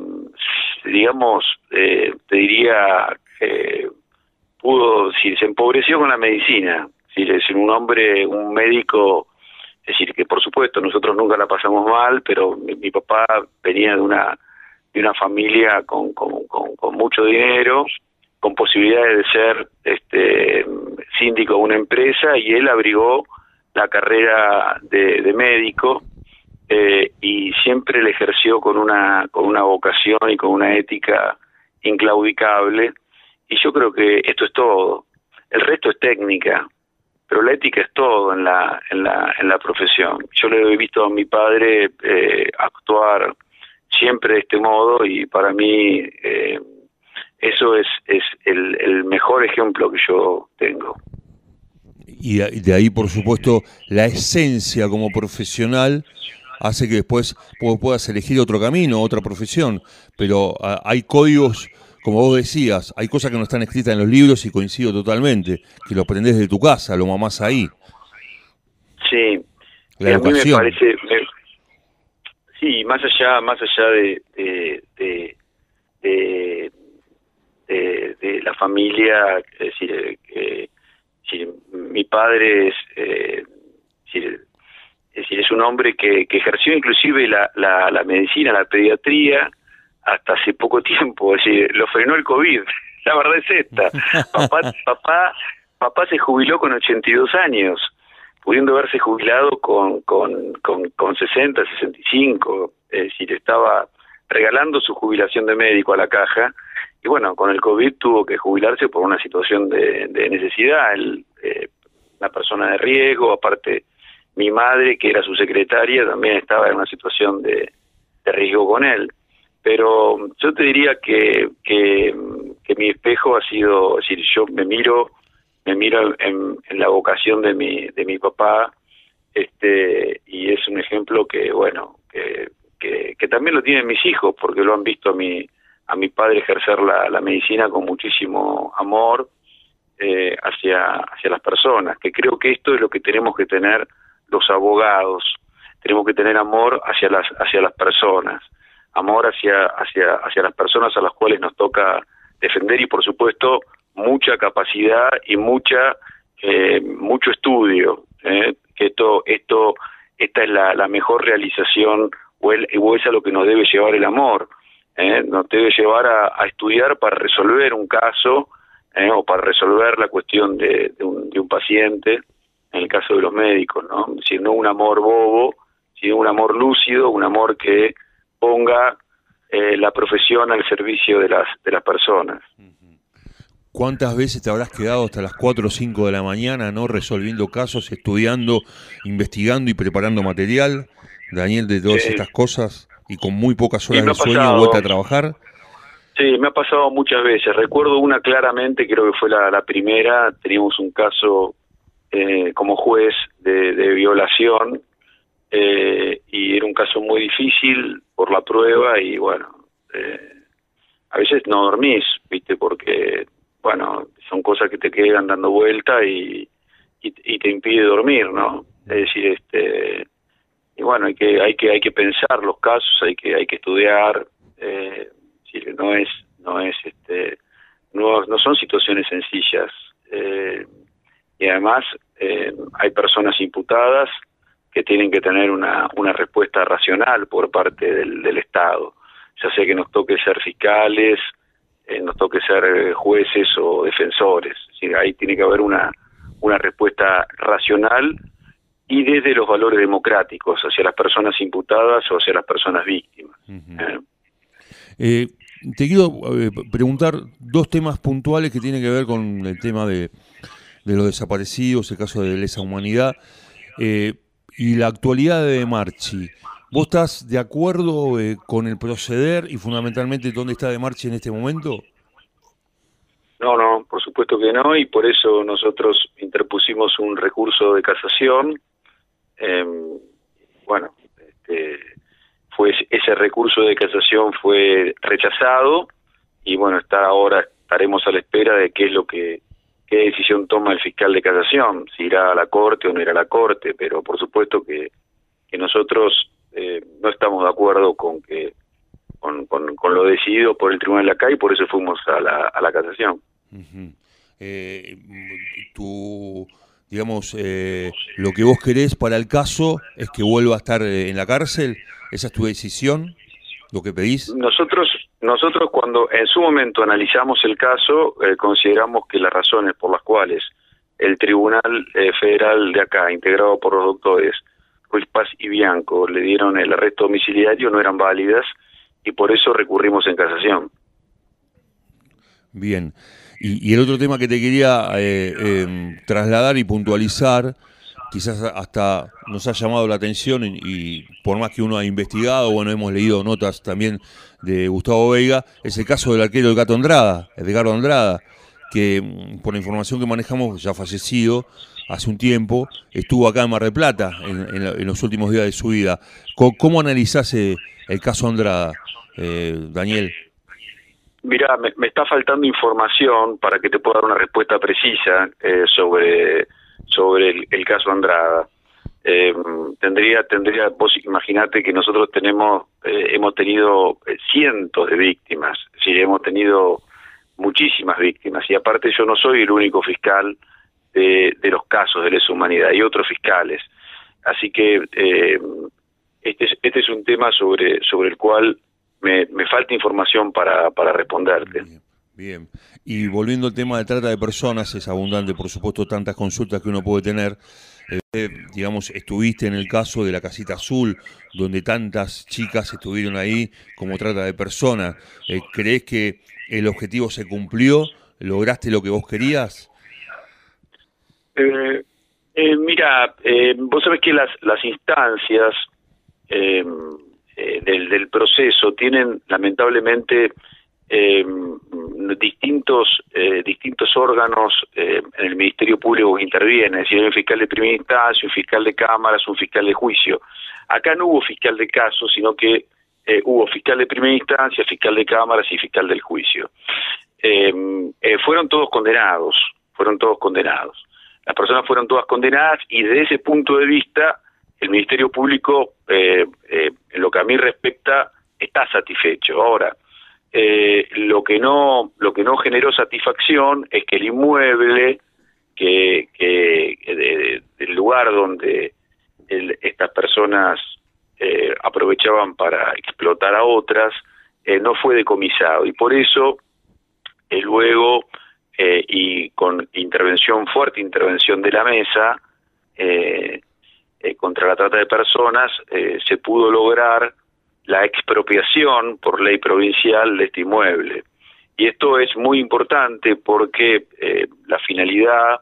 digamos, eh, te diría, pudo, si se empobreció con la medicina, es decir, un hombre, un médico, es decir, que por supuesto nosotros nunca la pasamos mal, pero mi papá venía de una de una familia con, con, mucho dinero, con posibilidades de ser este síndico de una empresa y él abrigó la carrera de, médico eh, y siempre le ejerció con una con una vocación y con una ética inclaudicable. Y yo creo que esto es todo. El resto es técnica pero la ética es todo en la en la en la profesión. Yo le he visto a mi padre eh, actuar siempre de este modo y para mí eh, eso es, es el, mejor ejemplo que yo tengo. Y de ahí, por supuesto, la esencia como profesional hace que después puedas elegir otro camino, otra profesión, pero hay códigos, como vos decías, hay cosas que no están escritas en los libros y coincido totalmente, que lo aprendes de tu casa, lo mamás ahí. Sí, la. A mí me parece, Sí, más allá, más allá de, de, de, la familia, es decir, eh, mi padre es, eh, es, decir, es un hombre que, que ejerció inclusive la, la, la, medicina, la pediatría, hasta hace poco tiempo, es decir, lo frenó el COVID. La verdad es esta. Papá, papá, papá se jubiló con 82 años pudiendo haberse jubilado con, con, con, con 60, 65, es decir, estaba regalando su jubilación de médico a la caja y bueno, con el COVID tuvo que jubilarse por una situación de, necesidad, el, eh, una persona de riesgo, aparte mi madre, que era su secretaria, también estaba en una situación de, de riesgo con él. Pero yo te diría que, que, que mi espejo ha sido, es decir, yo me miro me miro en, la vocación de mi, de mi papá, este, y es un ejemplo que, bueno, que, que, también lo tienen mis hijos, porque lo han visto a mi, a mi padre ejercer la, la medicina con muchísimo amor eh, hacia, hacia las personas, que creo que esto es lo que tenemos que tener los abogados, tenemos que tener amor hacia las, hacia las personas, amor hacia, hacia, hacia las personas a las cuales nos toca defender y por supuesto mucha capacidad y mucha eh, mucho estudio eh, que esto esto esta es la, la mejor realización o, el, o es a lo que nos debe llevar el amor eh, nos debe llevar a, estudiar para resolver un caso eh, o para resolver la cuestión de, de, un, de un paciente en el caso de los médicos no si no un amor bobo sino un amor lúcido un amor que ponga eh, la profesión al servicio de las de las personas ¿Cuántas veces te habrás quedado hasta las 4 o 5 de la mañana, no resolviendo casos, estudiando, investigando y preparando material? Daniel, de todas estas cosas y con muy pocas horas de sueño vuelta a trabajar. Sí, me ha pasado muchas veces. Recuerdo una claramente, creo que fue la, primera. Teníamos un caso eh, como juez de, violación eh, y era un caso muy difícil por la prueba y bueno, eh, a veces no dormís, viste, porque bueno, son cosas que te quedan dando vuelta y, y, te impide dormir, ¿no? Es decir, este y bueno, hay que hay que hay que pensar los casos, hay que hay que estudiar, eh, no es no es este no, no son situaciones sencillas. y además hay personas imputadas que tienen que tener una, una respuesta racional por parte del, del Estado, ya sea que nos toque ser fiscales, eh, nos toque ser eh, jueces o defensores. ahí tiene que haber una, una respuesta racional y desde los valores democráticos hacia las personas imputadas o hacia las personas víctimas. ¿eh? te quiero preguntar dos temas puntuales que tienen que ver con el tema de, de los desaparecidos, el caso de lesa humanidad. Eh, y la actualidad de Marchi. ¿Vos estás de acuerdo eh, con el proceder y fundamentalmente dónde está de Marchi en este momento? No, no, por supuesto que no, y por eso nosotros interpusimos un recurso de casación. Em, bueno, este, fue ese recurso de casación fue rechazado y bueno, está ahora estaremos a la espera de qué es lo que qué decisión toma el fiscal de casación, si irá a la corte o no irá a la corte, pero por supuesto que nosotros eh, no estamos de acuerdo con que con, con, lo decidido por el tribunal de acá y por eso fuimos a la, a la casación. eh, tu, digamos, eh, lo que vos querés para el caso es que vuelva a estar eh, en la cárcel, esa es tu decisión, lo que pedís. Nosotros nosotros cuando en su momento analizamos el caso, eh, consideramos que las razones por las cuales el Tribunal eh, Federal de acá, integrado por los doctores Ruiz Paz y Bianco, le dieron el arresto domiciliario, no eran válidas y por eso recurrimos en casación. Bien. Y, el otro tema que te quería eh, em, trasladar y puntualizar quizás hasta nos ha llamado la atención y, por más que uno ha investigado, bueno, hemos leído notas también de Gustavo Veiga, es el caso del arquero del Gato Andrada, Edgardo Andrada, que mm, por la información que manejamos ya fallecido hace un tiempo, estuvo acá en Mar del Plata en, los últimos días de su vida. ¿Cómo, analizás eh, el caso Andrada, eh, Daniel? Mira, me, está faltando información para que te pueda dar una respuesta precisa eh, sobre sobre el, caso Andrada. Eh, tendría, tendría, vos imaginate que nosotros tenemos, eh, hemos tenido eh, cientos de víctimas, sí, hemos tenido muchísimas víctimas y aparte yo no soy el único fiscal de, los casos de lesa humanidad, hay otros fiscales. Así que eh, este, es, este es un tema sobre, sobre el cual me, me falta información para, para responderte. Bien, y volviendo al tema de trata de personas, es abundante, por supuesto, tantas consultas que uno puede tener. Eh, digamos, estuviste en el caso de la casita azul, donde tantas chicas estuvieron ahí como trata de personas. Eh, ¿Crees que el objetivo se cumplió? ¿Lograste lo que vos querías? Eh, mira, vos sabés que las, instancias del, del proceso tienen lamentablemente eh, distintos eh, distintos órganos eh, en el Ministerio Público que intervienen, es decir, un fiscal de primera instancia, un fiscal de cámaras, un fiscal de juicio. Acá no hubo fiscal de caso, sino que eh, hubo fiscal de primera instancia, fiscal de cámaras y fiscal del juicio. fueron todos condenados, fueron todos condenados. Las personas fueron todas condenadas y desde ese punto de vista el Ministerio Público, en lo que a mí respecta, está satisfecho. Ahora, eh, lo que no lo que no generó satisfacción es que el inmueble que, que del lugar donde estas personas eh, aprovechaban para explotar a otras eh, no fue decomisado y por eso eh, y con intervención fuerte intervención de la mesa contra la trata de personas se pudo lograr la expropiación por ley provincial de este inmueble. Y esto es muy importante porque eh, la finalidad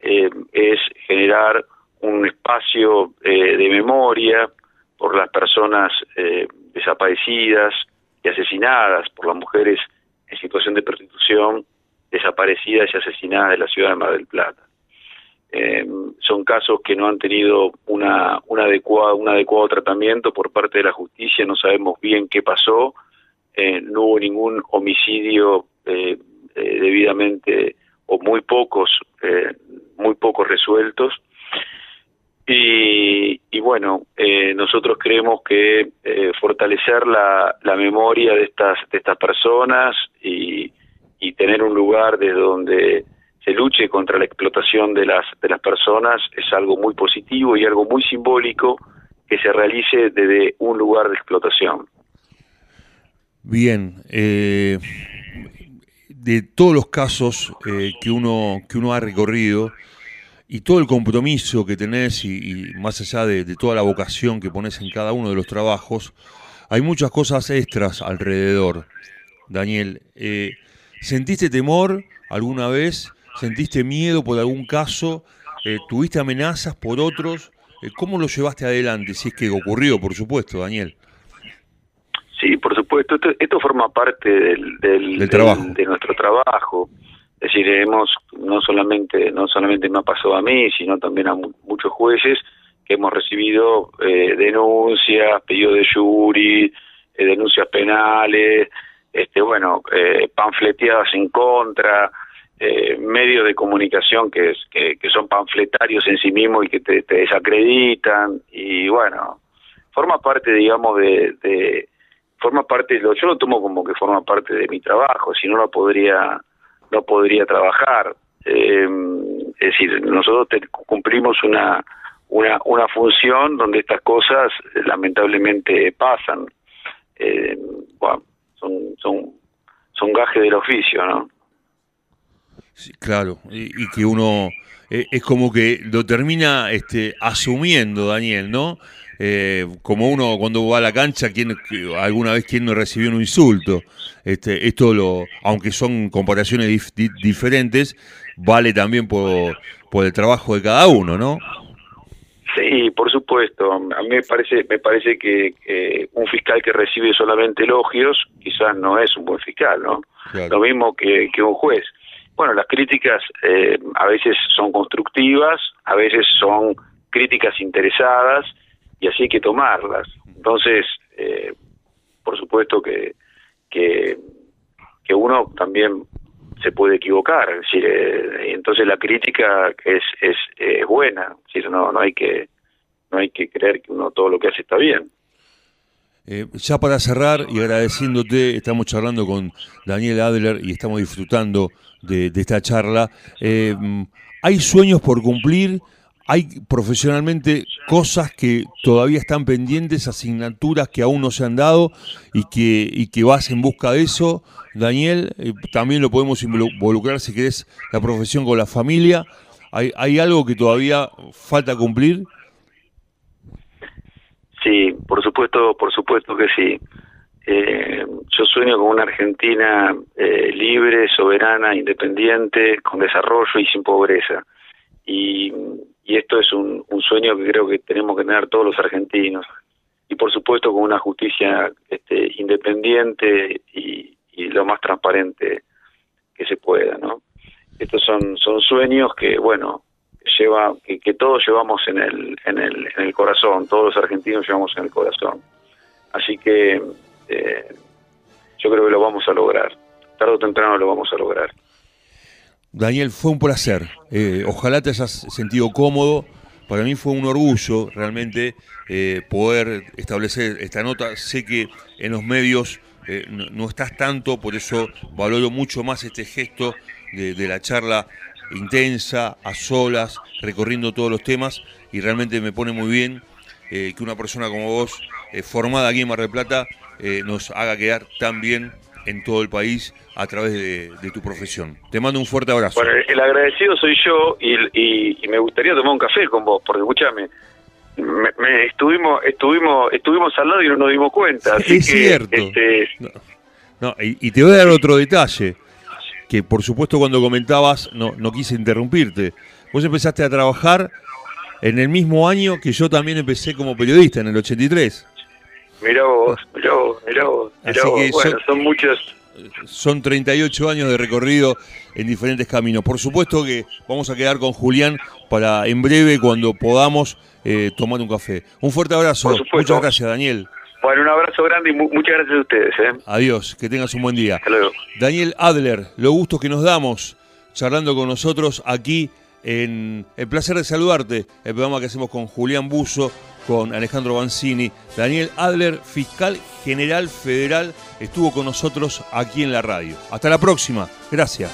eh, es generar un espacio eh, de memoria por las personas desaparecidas y asesinadas, por las mujeres en situación de prostitución desaparecidas y asesinadas de la ciudad de Mar del Plata. Eh, son casos que no han tenido una, una adecuada, un adecuado tratamiento por parte de la justicia, no sabemos bien qué pasó, eh, no hubo ningún homicidio eh, debidamente o muy pocos, muy pocos resueltos. Y, y bueno, nosotros creemos que fortalecer la, la memoria de estas, de estas personas y, y tener un lugar desde donde se luche contra la explotación de las, de las personas es algo muy positivo y algo muy simbólico que se realice desde un lugar de explotación. Bien, eh, de todos los casos eh, que, uno, que uno ha recorrido y todo el compromiso que tenés y, más allá de, toda la vocación que pones en cada uno de los trabajos, hay muchas cosas extras alrededor. Daniel, eh, ¿sentiste temor alguna vez? ¿Sentiste miedo por algún caso? Eh, ¿Tuviste amenazas por otros? ¿Cómo lo llevaste adelante? Si es que ocurrió, por supuesto, Daniel. Sí, por supuesto. Esto, forma parte del, del, trabajo. de nuestro trabajo. Es decir, hemos no solamente no solamente me ha pasado a mí, sino también a muchos jueces que hemos recibido eh, denuncias, pedidos de jury, eh, denuncias penales, este bueno, eh, panfleteadas en contra, eh, medios de comunicación que, son panfletarios en sí mismos y que te, te desacreditan y bueno, forma parte, digamos, de, de forma parte, yo lo tomo como que forma parte de mi trabajo, si no, no podría, no podría trabajar. Eh, es decir, nosotros cumplimos una, una, una función donde estas cosas lamentablemente pasan. Eh, bueno, son, son, son gajes del oficio, ¿no? Sí, claro, y, que uno eh, es como que lo termina este, asumiendo, Daniel, ¿no? Eh, como uno cuando va a la cancha, ¿quién, alguna vez quien no recibió un insulto. Este, esto, lo, aunque son comparaciones diferentes, vale también por, por el trabajo de cada uno, ¿no? Sí, por supuesto. A mí me parece, me parece que un fiscal que recibe solamente elogios quizás no es un buen fiscal, ¿no? Lo mismo que, que un juez. Bueno, las críticas eh, a veces son constructivas, a veces son críticas interesadas y así hay que tomarlas. Entonces, eh, por supuesto que, que, que uno también se puede equivocar, es eh, entonces la crítica es, es, es buena, es decir, no, no hay que no hay que creer que uno todo lo que hace está bien. Eh, ya para cerrar y agradeciéndote, estamos charlando con Daniel Adler y estamos disfrutando de, esta charla. Eh, ¿Hay sueños por cumplir? ¿Hay profesionalmente cosas que todavía están pendientes, asignaturas que aún no se han dado y que, y que vas en busca de eso? Daniel, eh, también lo podemos involucrar si querés la profesión con la familia. ¿Hay, ¿Hay algo que todavía falta cumplir? Sí, por supuesto, por supuesto que sí. Eh, yo sueño con una Argentina eh, libre, soberana, independiente, con desarrollo y sin pobreza. Y, y esto es un, un, sueño que creo que tenemos que tener todos los argentinos. Y por supuesto con una justicia este, independiente y, y lo más transparente que se pueda, ¿no? Estos son, son sueños que, bueno, lleva que, todos llevamos en el, en, el, en el corazón, todos los argentinos llevamos en el corazón. Así que eh, yo creo que lo vamos a lograr. Tarde o temprano lo vamos a lograr. Daniel, fue un placer. Eh, ojalá te hayas sentido cómodo. Para mí fue un orgullo realmente eh, poder establecer esta nota. Sé que en los medios eh, no, estás tanto, por eso valoro mucho más este gesto de, la charla intensa, a solas, recorriendo todos los temas y realmente me pone muy bien eh, que una persona como vos, eh, formada aquí en Mar del Plata, eh, nos haga quedar tan bien en todo el país a través de, tu profesión. Te mando un fuerte abrazo. Bueno, el agradecido soy yo y me gustaría tomar un café con vos, porque escúchame, me, me, estuvimos estuvimos estuvimos al lado y no nos dimos cuenta. Así es que, cierto. Este... No, no y, y, te voy a dar otro detalle que por supuesto cuando comentabas no, no quise interrumpirte. Vos empezaste a trabajar en el mismo año que yo también empecé como periodista, en el 83. Mirá vos, mirá vos, mirá vos. Mirá vos. bueno, son muchos... Son 38 años de recorrido en diferentes caminos. Por supuesto que vamos a quedar con Julián para en breve, cuando podamos, eh, tomar un café. Un fuerte abrazo. Muchas gracias, Daniel. Bueno, un abrazo grande y mu muchas gracias a ustedes. ¿eh? Adiós, que tengas un buen día. Hasta luego. Daniel Adler, lo gusto que nos damos charlando con nosotros aquí en El placer de saludarte, el programa que hacemos con Julián Buzo con Alejandro Banzini. Daniel Adler, fiscal general federal, estuvo con nosotros aquí en la radio. Hasta la próxima. Gracias.